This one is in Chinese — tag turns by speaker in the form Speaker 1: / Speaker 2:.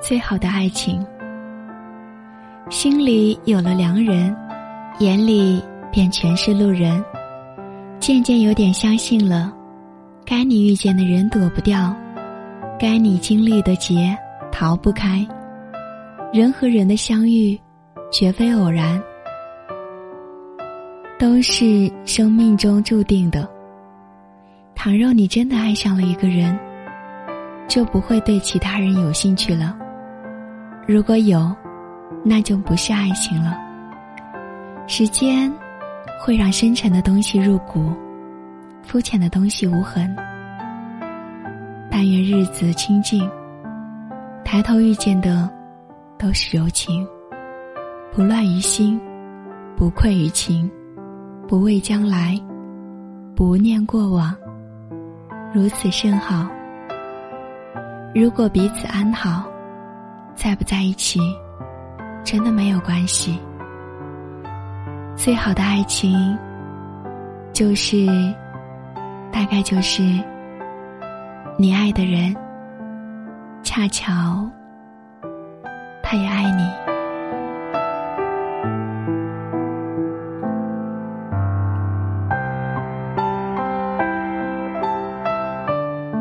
Speaker 1: 最好的爱情。心里有了良人，眼里便全是路人。渐渐有点相信了，该你遇见的人躲不掉，该你经历的劫逃不开。人和人的相遇，绝非偶然，都是生命中注定的。倘若你真的爱上了一个人，就不会对其他人有兴趣了。如果有，那就不是爱情了。时间会让深沉的东西入骨，肤浅的东西无痕。但愿日子清静，抬头遇见的都是柔情，不乱于心，不愧于情，不畏将来，不念过往。如此甚好。如果彼此安好，在不在一起，真的没有关系。最好的爱情，就是，大概就是，你爱的人，恰巧，他也爱你。